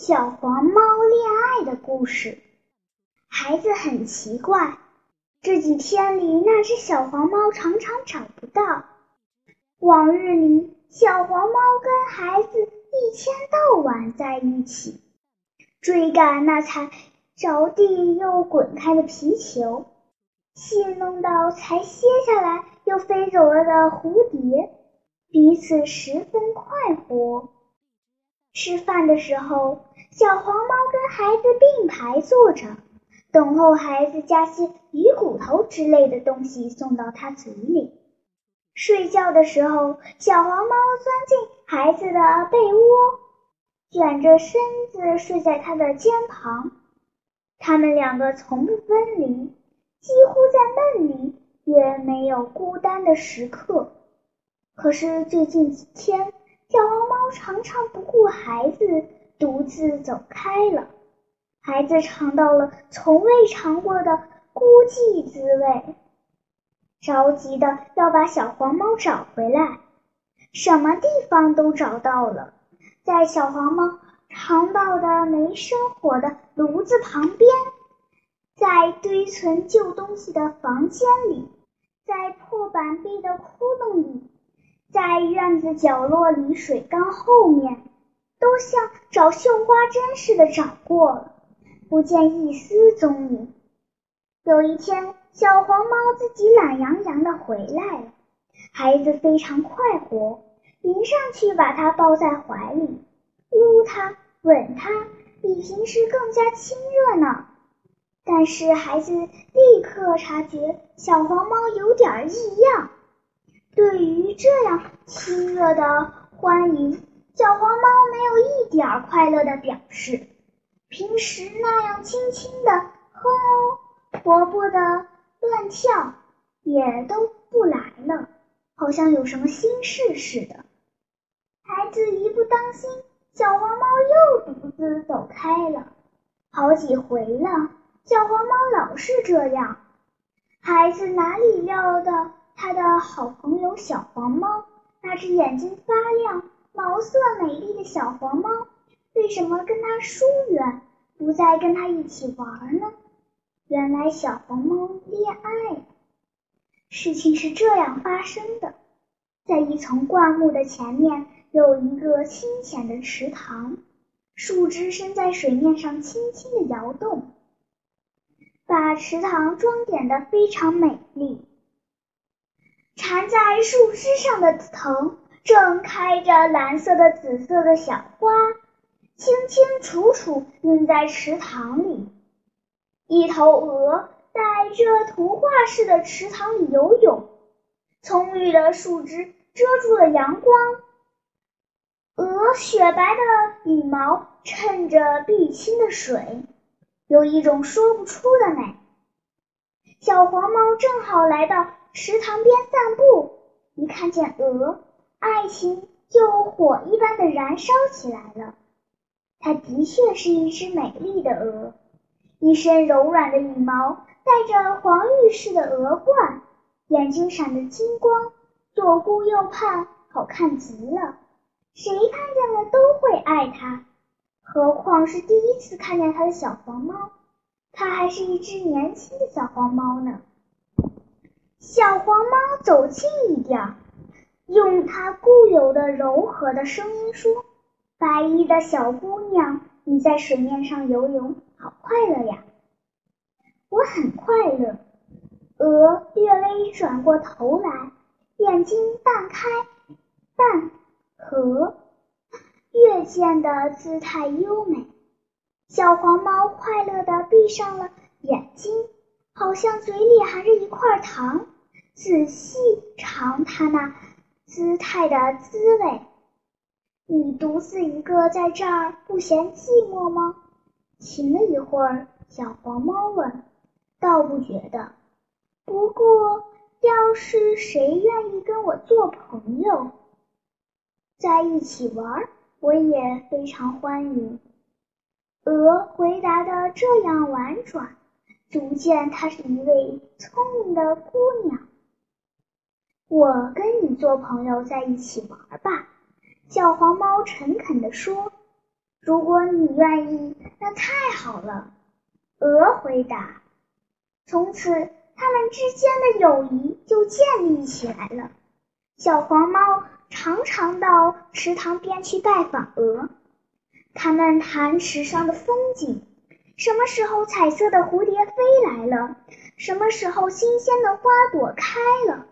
小黄猫恋爱的故事。孩子很奇怪，这几天里那只小黄猫常常找不到。往日里，小黄猫跟孩子一天到晚在一起，追赶那才着地又滚开的皮球，戏弄到才歇下来又飞走了的蝴蝶，彼此十分快活。吃饭的时候，小黄猫跟孩子并排坐着，等候孩子夹些鱼骨头之类的东西送到它嘴里。睡觉的时候，小黄猫钻进孩子的被窝，卷着身子睡在他的肩膀。他们两个从不分离，几乎在梦里也没有孤单的时刻。可是最近几天，小黄猫常常不顾孩子，独自走开了。孩子尝到了从未尝过的孤寂滋味，着急的要把小黄猫找回来。什么地方都找到了，在小黄猫尝到的没生火的炉子旁边，在堆存旧东西的房间里，在破板壁的窟窿里。在院子角落里，水缸后面，都像找绣花针似的找过了，不见一丝踪影。有一天，小黄猫自己懒洋洋的回来了，孩子非常快活，迎上去把它抱在怀里，撸它，吻它，比平时更加亲热呢。但是孩子立刻察觉小黄猫有点异样。对于这样亲热的欢迎，小黄猫没有一点快乐的表示。平时那样轻轻的哼哦，活泼的乱跳，也都不来了，好像有什么心事似的。孩子一不当心，小黄猫又独自走开了。好几回了，小黄猫老是这样。孩子哪里料到？他的好朋友小黄猫，那只眼睛发亮、毛色美丽的小黄猫，为什么跟他疏远，不再跟他一起玩呢？原来小黄猫恋爱了。事情是这样发生的：在一丛灌木的前面，有一个清浅的池塘，树枝伸在水面上，轻轻的摇动，把池塘装点的非常美丽。缠在树枝上的藤正开着蓝色的、紫色的小花，清清楚楚映在池塘里。一头鹅在这图画似的池塘里游泳，葱绿的树枝遮住了阳光，鹅雪白的羽毛衬着碧青的水，有一种说不出的美。小黄猫正好来到。池塘边散步，一看见鹅，爱情就火一般的燃烧起来了。它的确是一只美丽的鹅，一身柔软的羽毛，戴着黄玉似的鹅冠，眼睛闪着金光，左顾右盼，好看极了。谁看见了都会爱它，何况是第一次看见它的小黄猫，它还是一只年轻的小黄猫呢。小黄猫走近一点，用它固有的柔和的声音说：“白衣的小姑娘，你在水面上游泳，好快乐呀！”我很快乐。鹅略微转过头来，眼睛半开半合，越见的姿态优美。小黄猫快乐的闭上了眼睛。好像嘴里含着一块糖，仔细尝它那姿态的滋味。你独自一个在这儿不嫌寂寞吗？停了一会儿，小黄猫问：“倒不觉得，不过要是谁愿意跟我做朋友，在一起玩，我也非常欢迎。”鹅回答的这样婉转。足见她是一位聪明的姑娘。我跟你做朋友，在一起玩吧。”小黄猫诚恳地说。如果你愿意，那太好了。鹅回答。从此，他们之间的友谊就建立起来了。小黄猫常常到池塘边去拜访鹅，他们谈池上的风景，什么时候彩色的蝴蝶飞来了，什么时候新鲜的花朵开了。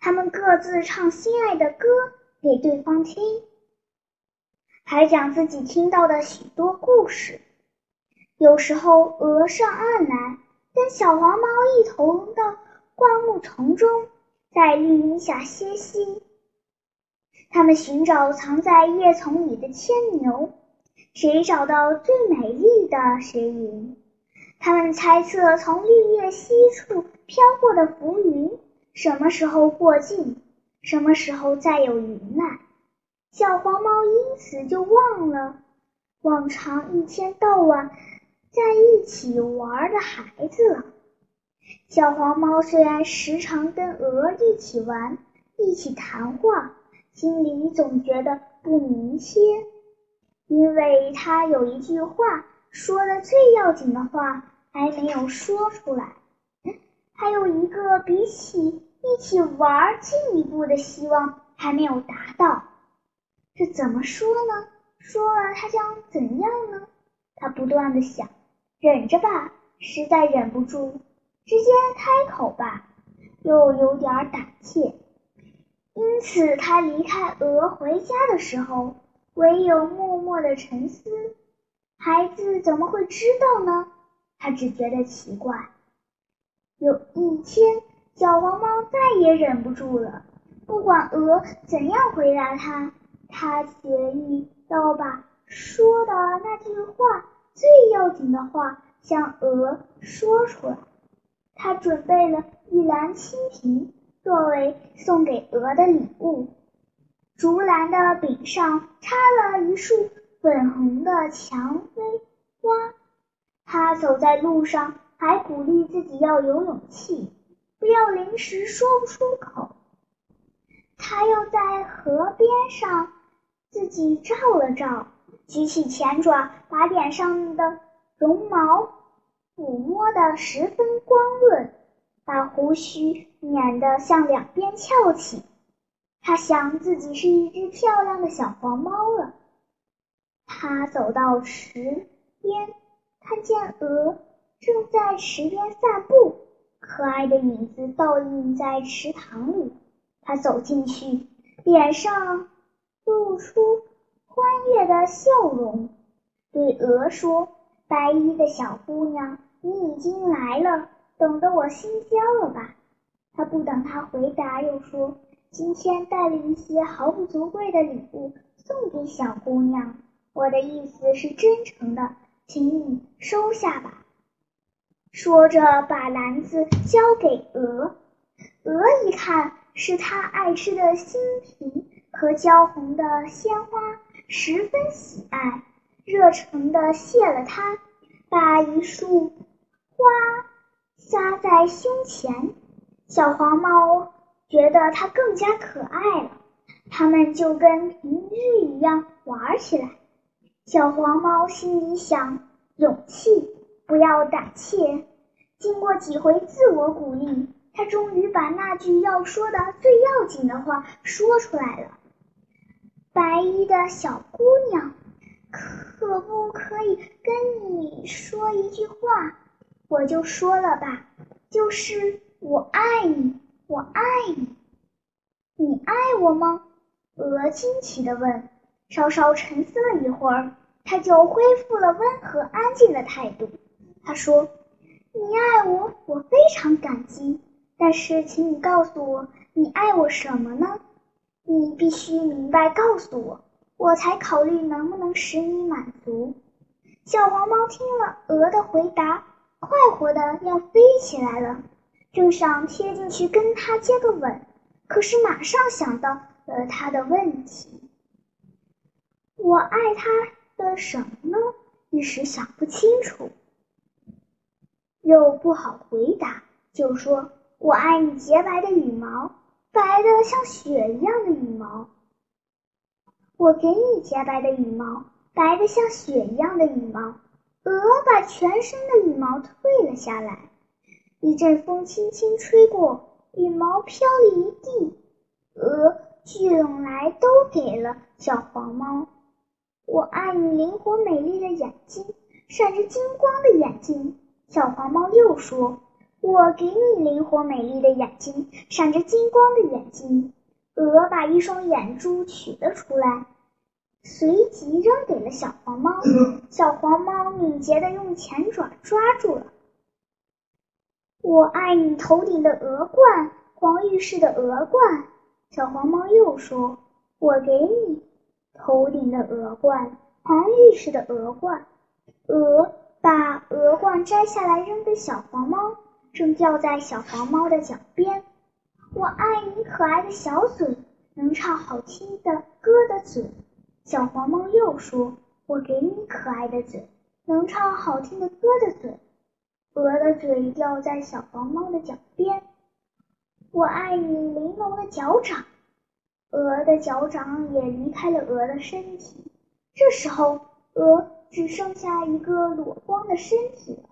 他们各自唱心爱的歌给对方听，还讲自己听到的许多故事。有时候，鹅上岸来，跟小黄猫一同到灌木丛中，在绿荫下歇息。他们寻找藏在叶丛里的牵牛，谁找到最美丽的谁赢。他们猜测从绿叶西处飘过的浮云。什么时候过境？什么时候再有云来？小黄猫因此就忘了往常一天到晚在一起玩的孩子了。小黄猫虽然时常跟鹅一起玩，一起谈话，心里总觉得不明切，因为它有一句话说的最要紧的话还没有说出来。还有一个比起一起玩进一步的希望还没有达到，这怎么说呢？说了他将怎样呢？他不断的想，忍着吧，实在忍不住，直接开口吧，又有点胆怯。因此，他离开鹅回家的时候，唯有默默的沉思。孩子怎么会知道呢？他只觉得奇怪。有一天，小黄猫再也忍不住了。不管鹅怎样回答它，它决意要把说的那句话最要紧的话向鹅说出来。它准备了一篮青苹作为送给鹅的礼物。竹篮的柄上插了一束粉红的蔷薇花。它走在路上。还鼓励自己要有勇气，不要临时说不出口。他又在河边上自己照了照，举起前爪，把脸上的绒毛抚摸得十分光润，把胡须捻得向两边翘起。他想自己是一只漂亮的小黄猫了。他走到池边，看见鹅。正在池边散步，可爱的影子倒映在池塘里。他走进去，脸上露出欢悦的笑容，对鹅说：“白衣的小姑娘，你已经来了，等得我心焦了吧？”他不等他回答，又说：“今天带了一些毫不足贵的礼物送给小姑娘，我的意思是真诚的，请你收下吧。”说着，把篮子交给鹅。鹅一看是它爱吃的新皮和焦红的鲜花，十分喜爱，热诚地谢了它，把一束花撒在胸前。小黄猫觉得它更加可爱了，它们就跟平日一样玩起来。小黄猫心里想：勇气。不要胆怯。经过几回自我鼓励，他终于把那句要说的最要紧的话说出来了。白衣的小姑娘，可不可以跟你说一句话？我就说了吧，就是我爱你，我爱你。你爱我吗？鹅惊奇地问。稍稍沉思了一会儿，他就恢复了温和安静的态度。他说：“你爱我，我非常感激。但是，请你告诉我，你爱我什么呢？你必须明白告诉我，我才考虑能不能使你满足。”小黄猫听了鹅的回答，快活的要飞起来了，正想贴进去跟它接个吻，可是马上想到了他的问题：“我爱他的什么呢？”一时想不清楚。又不好回答，就说：“我爱你洁白的羽毛，白的像雪一样的羽毛。我给你洁白的羽毛，白的像雪一样的羽毛。鹅把全身的羽毛退了下来。一阵风轻轻吹过，羽毛飘了一地。鹅聚拢来，都给了小黄猫。我爱你灵活美丽的眼睛，闪着金光的眼睛。小黄猫又说：“我给你灵活美丽的眼睛，闪着金光的眼睛。”鹅把一双眼珠取了出来，随即扔给了小黄猫。小黄猫敏捷地用前爪抓住了。我爱你头顶的鹅冠，黄玉似的鹅冠。小黄猫又说：“我给你头顶的鹅冠，黄玉似的鹅冠。”鹅把鹅冠摘下来扔给小黄猫，正掉在小黄猫的脚边。我爱你可爱的小嘴，能唱好听的歌的嘴。小黄猫又说：“我给你可爱的嘴，能唱好听的歌的嘴。”鹅的嘴掉在小黄猫的脚边。我爱你玲珑的脚掌。鹅的脚掌也离开了鹅的身体。这时候，鹅只剩下一个裸光的身体了。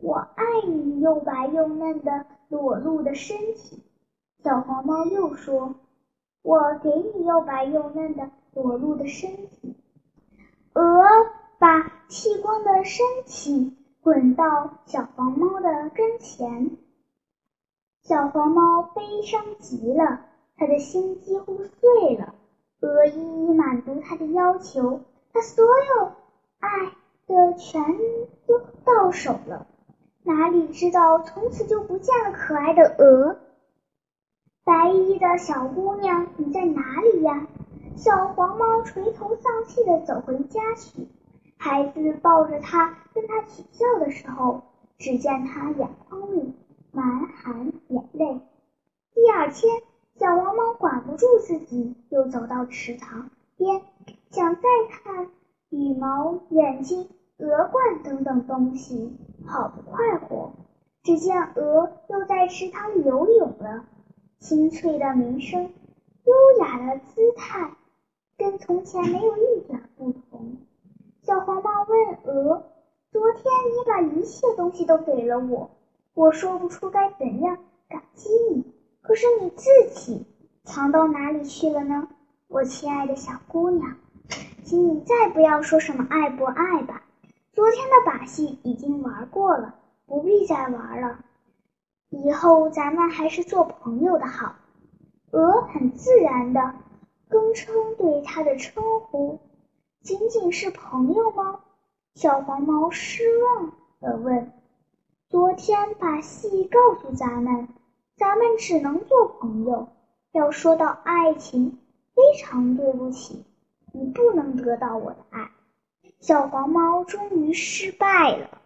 我爱你又白又嫩的裸露的身体。小黄猫又说：“我给你又白又嫩的裸露的身体。”鹅把剃光的身体滚到小黄猫的跟前。小黄猫悲伤极了，它的心几乎碎了。鹅一一满足它的要求，它所有爱的全都到手了。哪里知道，从此就不见了可爱的鹅。白衣的小姑娘，你在哪里呀？小黄猫垂头丧气地走回家去。孩子抱着它跟它取笑的时候，只见它眼眶里满含眼泪。第二天，小黄猫管不住自己，又走到池塘边，想再看羽毛、眼睛、鹅冠等等东西，好不快活。只见鹅又在池塘里游泳了。清脆的鸣声，优雅的姿态，跟从前没有一点不同。小黄猫问鹅：“昨天你把一切东西都给了我，我说不出该怎样感激你。可是你自己藏到哪里去了呢？我亲爱的小姑娘，请你再不要说什么爱不爱吧。昨天的把戏已经玩过了，不必再玩了。”以后咱们还是做朋友的好。鹅很自然的更称对它的称呼，仅仅是朋友吗？小黄猫失望的问。昨天把戏告诉咱们，咱们只能做朋友。要说到爱情，非常对不起，你不能得到我的爱。小黄猫终于失败了。